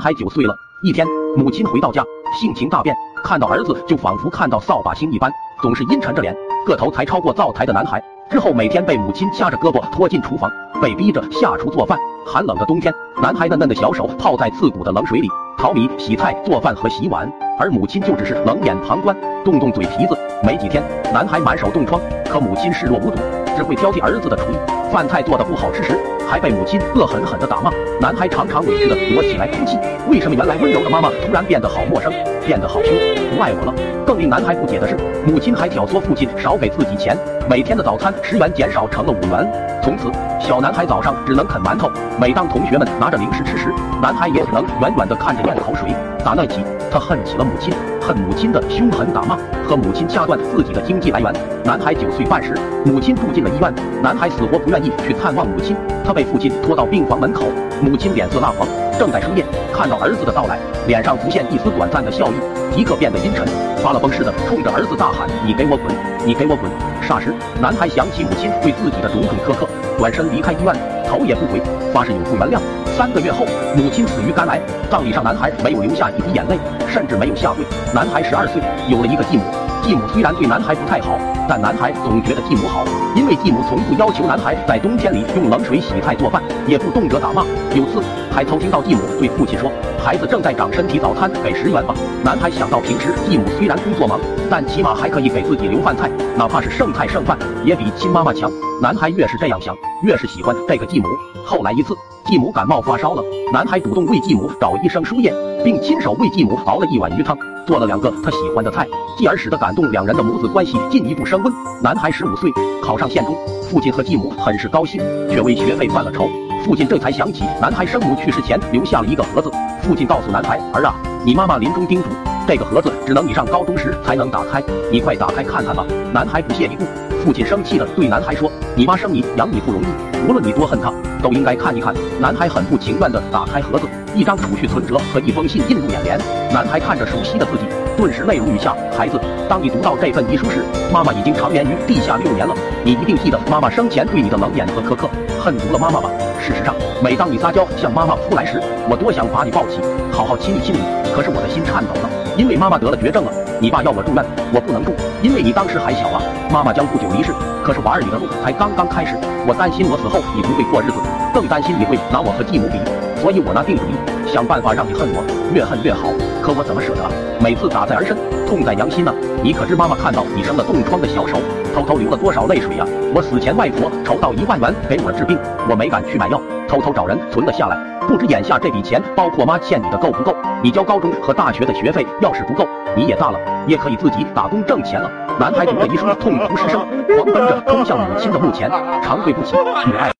孩九岁了，一天，母亲回到家，性情大变，看到儿子就仿佛看到扫把星一般，总是阴沉着脸，个头才超过灶台的男孩。之后每天被母亲掐着胳膊拖进厨房，被逼着下厨做饭。寒冷的冬天，男孩嫩嫩的小手泡在刺骨的冷水里淘米、洗菜、做饭和洗碗，而母亲就只是冷眼旁观，动动嘴皮子。没几天，男孩满手冻疮，可母亲视若无睹，只会挑剔儿子的厨艺。饭菜做的不好吃时，还被母亲恶狠狠地打骂。男孩常常委屈地躲起来哭泣。为什么原来温柔的妈妈突然变得好陌生，变得好凶，不爱我了？更令男孩不解的是，母亲还挑唆父亲少给自己钱，每天的早餐十元减少成了五元。从此，小男孩早上只能啃馒头。每当同学们拿着零食吃时，男孩也只能远远地看着咽口水。打那起，他恨起了母亲，恨母亲的凶狠打骂和母亲掐断自己的经济来源。男孩九岁半时，母亲住进了医院，男孩死活不愿意去探望母亲。他被父亲拖到病房门口，母亲脸色蜡黄，正在输液，看到儿子的到来，脸上浮现一丝短暂的笑意，即刻变得阴沉，发了疯似的冲着儿子大喊：“你给我滚！你给我滚！”霎时，男孩想起母亲对自己的种种苛刻，转身离开医院，头也不回，发誓永不原谅。三个月后，母亲死于肝癌，葬礼上男孩没有流下一滴眼泪，甚至没有下跪。男孩十二岁，有了一个继母。继母虽然对男孩不太好，但男孩总觉得继母好，因为继母从不要求男孩在冬天里用冷水洗菜做饭，也不动辄打骂。有次还偷听到继母对父亲说：“孩子正在长身体，早餐给十元吧。”男孩想到平时继母虽然工作忙，但起码还可以给自己留饭菜，哪怕是剩菜剩饭，也比亲妈妈强。男孩越是这样想，越是喜欢这个继母。后来一次，继母感冒发烧了，男孩主动为继母找医生输液，并亲手为继母熬了一碗鱼汤。做了两个他喜欢的菜，继而使得感动两人的母子关系进一步升温。男孩十五岁考上县中，父亲和继母很是高兴，却为学费犯了愁。父亲这才想起男孩生母去世前留下了一个盒子。父亲告诉男孩：“儿啊，你妈妈临终叮嘱，这个盒子只能你上高中时才能打开，你快打开看看吧。”男孩不屑一顾。父亲生气的对男孩说：“你妈生你养你不容易，无论你多恨她，都应该看一看。”男孩很不情愿的打开盒子。一张储蓄存折和一封信映入眼帘，男孩看着熟悉的自己，顿时泪如雨下。孩子，当你读到这份遗书时，妈妈已经长眠于地下六年了。你一定记得妈妈生前对你的冷眼和苛刻，恨足了妈妈吧？事实上，每当你撒娇向妈妈扑来时，我多想把你抱起，好好亲一亲你。可是我的心颤抖了，因为妈妈得了绝症了。你爸要我住院，我不能住，因为你当时还小啊。妈妈将不久离世，可是娃儿你的路才刚刚开始，我担心我死后你不会过日子，更担心你会拿我和继母比。所以我拿定主意，想办法让你恨我，越恨越好。可我怎么舍得啊？每次打在儿身，痛在娘心呢！你可知妈妈看到你生了冻疮的小手，偷偷流了多少泪水呀？我死前外婆筹到一万元给我治病，我没敢去买药，偷偷找人存了下来。不知眼下这笔钱，包括妈欠你的够不够？你交高中和大学的学费，要是不够，你也大了，也可以自己打工挣钱了。男孩读着遗书，痛哭失声，狂奔着冲向母亲的墓前，长跪不起，母爱。